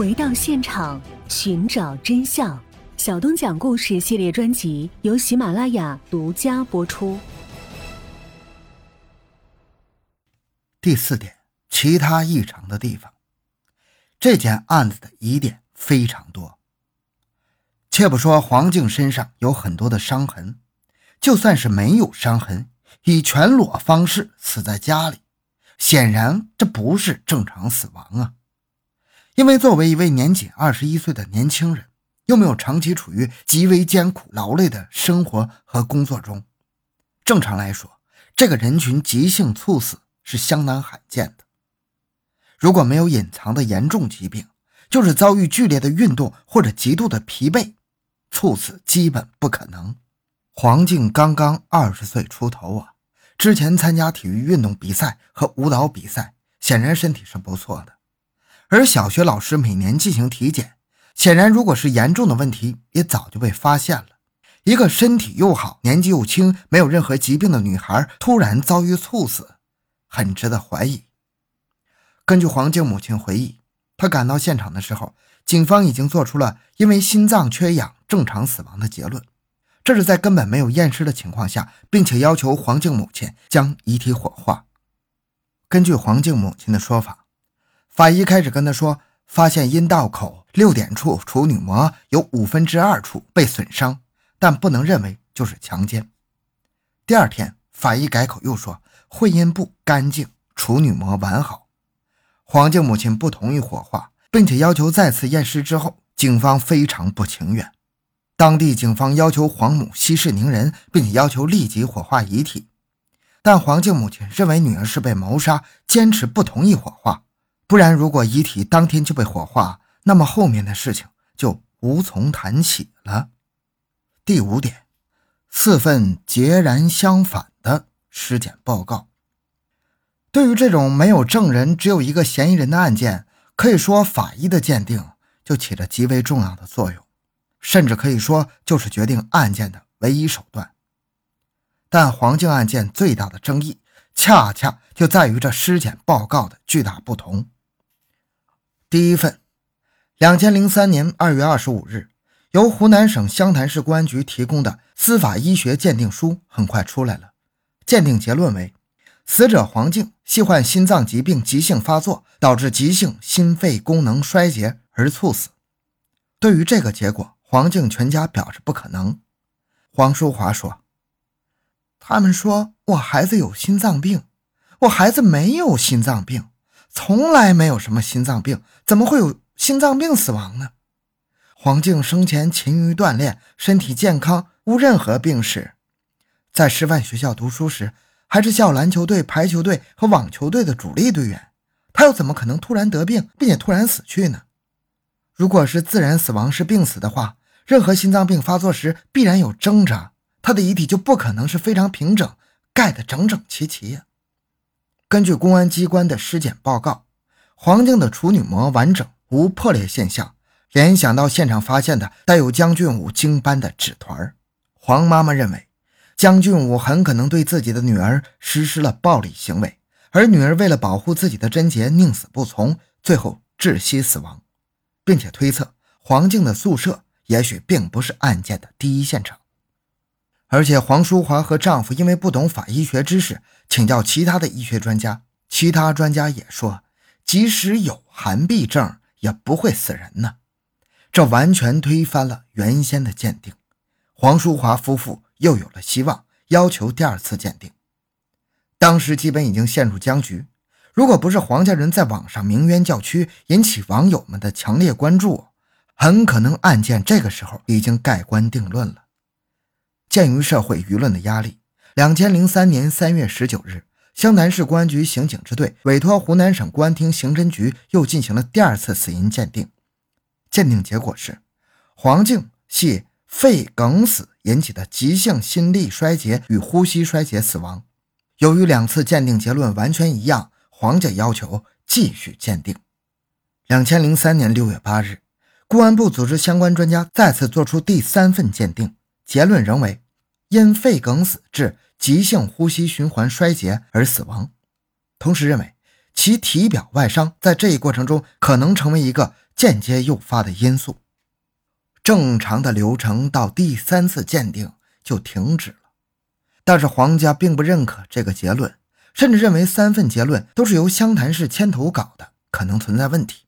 回到现场，寻找真相。小东讲故事系列专辑由喜马拉雅独家播出。第四点，其他异常的地方。这件案子的疑点非常多。且不说黄静身上有很多的伤痕，就算是没有伤痕，以全裸方式死在家里，显然这不是正常死亡啊！因为作为一位年仅二十一岁的年轻人。又没有长期处于极为艰苦劳累的生活和工作中，正常来说，这个人群急性猝死是相当罕见的。如果没有隐藏的严重疾病，就是遭遇剧烈的运动或者极度的疲惫，猝死基本不可能。黄静刚刚二十岁出头啊，之前参加体育运动比赛和舞蹈比赛，显然身体是不错的。而小学老师每年进行体检。显然，如果是严重的问题，也早就被发现了。一个身体又好、年纪又轻、没有任何疾病的女孩突然遭遇猝死，很值得怀疑。根据黄静母亲回忆，她赶到现场的时候，警方已经做出了因为心脏缺氧正常死亡的结论。这是在根本没有验尸的情况下，并且要求黄静母亲将遗体火化。根据黄静母亲的说法，法医开始跟他说。发现阴道口六点处处女膜有五分之二处被损伤，但不能认为就是强奸。第二天，法医改口又说会阴部干净，处女膜完好。黄静母亲不同意火化，并且要求再次验尸。之后，警方非常不情愿。当地警方要求黄母息事宁人，并且要求立即火化遗体，但黄静母亲认为女儿是被谋杀，坚持不同意火化。不然，如果遗体当天就被火化，那么后面的事情就无从谈起了。第五点，四份截然相反的尸检报告。对于这种没有证人、只有一个嫌疑人的案件，可以说法医的鉴定就起着极为重要的作用，甚至可以说就是决定案件的唯一手段。但黄静案件最大的争议，恰恰就在于这尸检报告的巨大不同。第一份，两千零三年二月二十五日，由湖南省湘潭市公安局提供的司法医学鉴定书很快出来了。鉴定结论为：死者黄静系患心脏疾病急性发作，导致急性心肺功能衰竭而猝死。对于这个结果，黄静全家表示不可能。黄淑华说：“他们说我孩子有心脏病，我孩子没有心脏病。”从来没有什么心脏病，怎么会有心脏病死亡呢？黄静生前勤于锻炼，身体健康，无任何病史。在师范学校读书时，还是校篮球队、排球队和网球队的主力队员。他又怎么可能突然得病，并且突然死去呢？如果是自然死亡是病死的话，任何心脏病发作时必然有挣扎，他的遗体就不可能是非常平整，盖得整整齐齐呀。根据公安机关的尸检报告，黄静的处女膜完整，无破裂现象。联想到现场发现的带有江俊武精斑的纸团，黄妈妈认为江俊武很可能对自己的女儿实施了暴力行为，而女儿为了保护自己的贞洁，宁死不从，最后窒息死亡，并且推测黄静的宿舍也许并不是案件的第一现场。而且黄淑华和丈夫因为不懂法医学知识，请教其他的医学专家，其他专家也说，即使有寒痹症，也不会死人呢。这完全推翻了原先的鉴定。黄淑华夫妇又有了希望，要求第二次鉴定。当时基本已经陷入僵局，如果不是黄家人在网上鸣冤叫屈，引起网友们的强烈关注，很可能案件这个时候已经盖棺定论了。鉴于社会舆论的压力，两千零三年三月十九日，湘南市公安局刑警支队委托湖南省公安厅刑侦局又进行了第二次死因鉴定。鉴定结果是，黄静系肺梗死引起的急性心力衰竭与呼吸衰竭死亡。由于两次鉴定结论完全一样，黄家要求继续鉴定。两千零三年六月八日，公安部组织相关专家再次作出第三份鉴定。结论仍为因肺梗死致急性呼吸循环衰竭而死亡，同时认为其体表外伤在这一过程中可能成为一个间接诱发的因素。正常的流程到第三次鉴定就停止了，但是黄家并不认可这个结论，甚至认为三份结论都是由湘潭市牵头搞的，可能存在问题。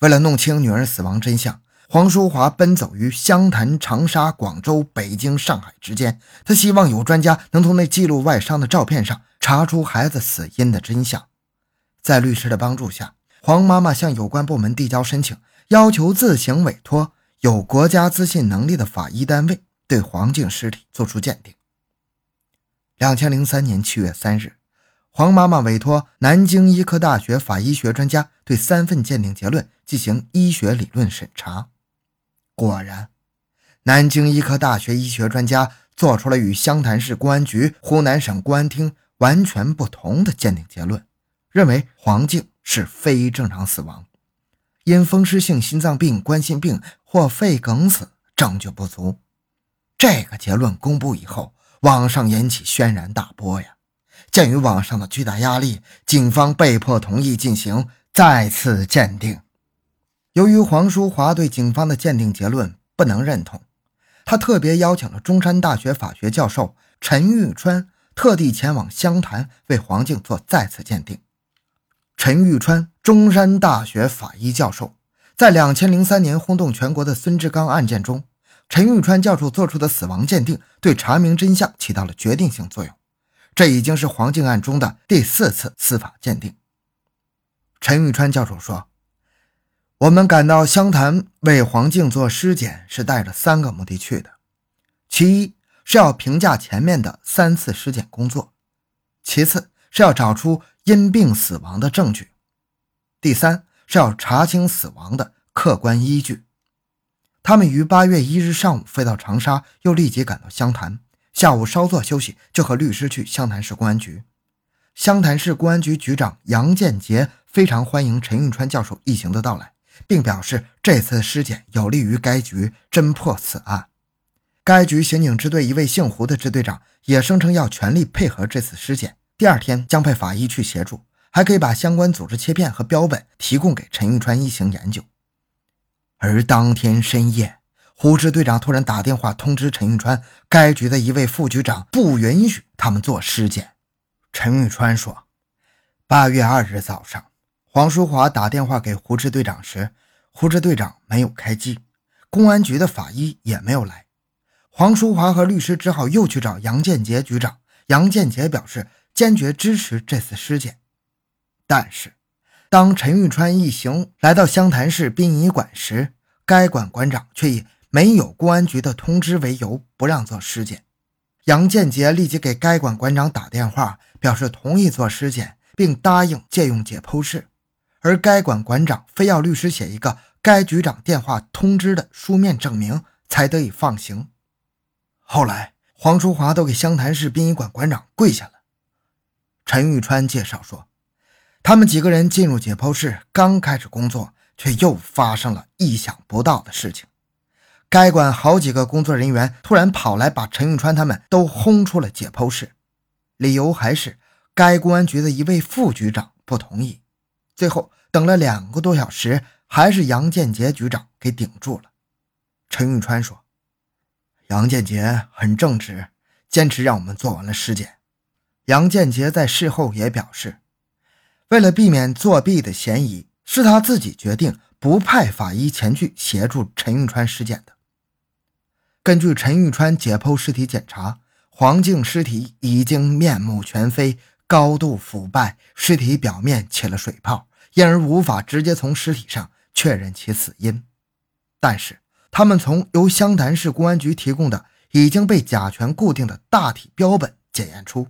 为了弄清女儿死亡真相，黄淑华奔走于湘潭、长沙、广州、北京、上海之间，他希望有专家能从那记录外伤的照片上查出孩子死因的真相。在律师的帮助下，黄妈妈向有关部门递交申请，要求自行委托。有国家资信能力的法医单位对黄静尸体作出鉴定。两千零三年七月三日，黄妈妈委托南京医科大学法医学专家对三份鉴定结论进行医学理论审查。果然，南京医科大学医学专家做出了与湘潭市公安局、湖南省公安厅完全不同的鉴定结论，认为黄静是非正常死亡。因风湿性心脏病、冠心病或肺梗死，证据不足。这个结论公布以后，网上引起轩然大波呀。鉴于网上的巨大压力，警方被迫同意进行再次鉴定。由于黄淑华对警方的鉴定结论不能认同，他特别邀请了中山大学法学教授陈玉川，特地前往湘潭为黄静做再次鉴定。陈玉川。中山大学法医教授，在两千零三年轰动全国的孙志刚案件中，陈玉川教授做出的死亡鉴定对查明真相起到了决定性作用。这已经是黄静案中的第四次司法鉴定。陈玉川教授说：“我们赶到湘潭为黄静做尸检，是带着三个目的去的。其一是要评价前面的三次尸检工作，其次是要找出因病死亡的证据。”第三是要查清死亡的客观依据。他们于八月一日上午飞到长沙，又立即赶到湘潭。下午稍作休息，就和律师去湘潭市公安局。湘潭市公安局局长杨建杰非常欢迎陈运川教授一行的到来，并表示这次尸检有利于该局侦破此案。该局刑警支队一位姓胡的支队长也声称要全力配合这次尸检，第二天将派法医去协助。还可以把相关组织切片和标本提供给陈玉川一行研究。而当天深夜，胡支队长突然打电话通知陈玉川，该局的一位副局长不允许他们做尸检。陈玉川说：“八月二日早上，黄淑华打电话给胡志队长时，胡志队长没有开机，公安局的法医也没有来。黄淑华和律师只好又去找杨建杰局长。杨建杰表示坚决支持这次尸检。”但是，当陈玉川一行来到湘潭市殡仪馆时，该馆馆长却以没有公安局的通知为由不让做尸检。杨建杰立即给该馆馆长打电话，表示同意做尸检，并答应借用解剖室，而该馆馆长非要律师写一个该局长电话通知的书面证明，才得以放行。后来，黄淑华都给湘潭市殡仪馆馆长跪下了。陈玉川介绍说。他们几个人进入解剖室，刚开始工作，却又发生了意想不到的事情。该馆好几个工作人员突然跑来，把陈玉川他们都轰出了解剖室，理由还是该公安局的一位副局长不同意。最后等了两个多小时，还是杨建杰局长给顶住了。陈玉川说：“杨建杰很正直，坚持让我们做完了尸检。”杨建杰在事后也表示。为了避免作弊的嫌疑，是他自己决定不派法医前去协助陈玉川尸检的。根据陈玉川解剖尸体检查，黄静尸体已经面目全非，高度腐败，尸体表面起了水泡，因而无法直接从尸体上确认其死因。但是，他们从由湘潭市公安局提供的已经被甲醛固定的大体标本检验出，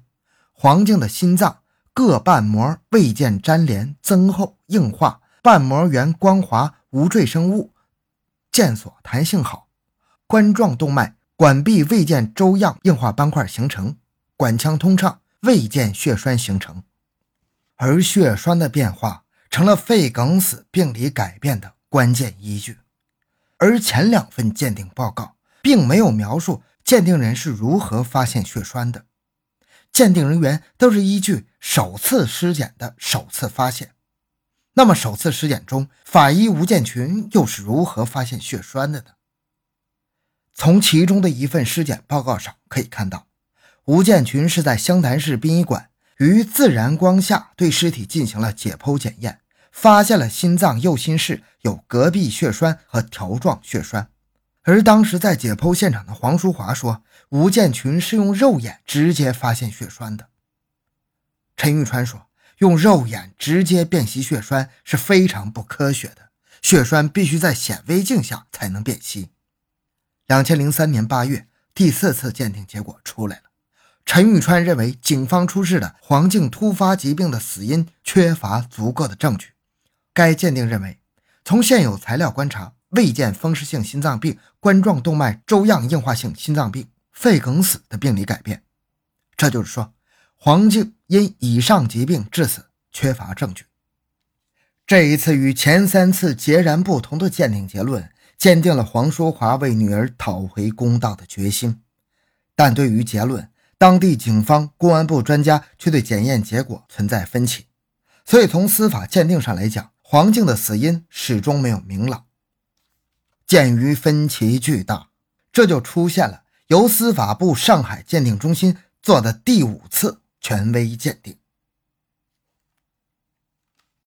黄静的心脏。各瓣膜未见粘连、增厚、硬化，瓣膜原光滑，无赘生物，腱索弹性好，冠状动脉管壁未见粥样硬化斑块形成，管腔通畅，未见血栓形成。而血栓的变化成了肺梗死病理改变的关键依据。而前两份鉴定报告并没有描述鉴定人是如何发现血栓的。鉴定人员都是依据首次尸检的首次发现，那么首次尸检中，法医吴建群又是如何发现血栓的呢？从其中的一份尸检报告上可以看到，吴建群是在湘潭市殡仪馆于自然光下对尸体进行了解剖检验，发现了心脏右心室有隔壁血栓和条状血栓。而当时在解剖现场的黄淑华说，吴建群是用肉眼直接发现血栓的。陈玉川说，用肉眼直接辨析血栓是非常不科学的，血栓必须在显微镜下才能辨析。两千零三年八月，第四次鉴定结果出来了，陈玉川认为警方出示的黄静突发疾病的死因缺乏足够的证据。该鉴定认为，从现有材料观察。未见风湿性心脏病、冠状动脉粥样硬化性心脏病、肺梗死的病理改变，这就是说，黄静因以上疾病致死，缺乏证据。这一次与前三次截然不同的鉴定结论，坚定了黄淑华为女儿讨回公道的决心。但对于结论，当地警方、公安部专家却对检验结果存在分歧。所以，从司法鉴定上来讲，黄静的死因始终没有明朗。鉴于分歧巨大，这就出现了由司法部上海鉴定中心做的第五次权威鉴定。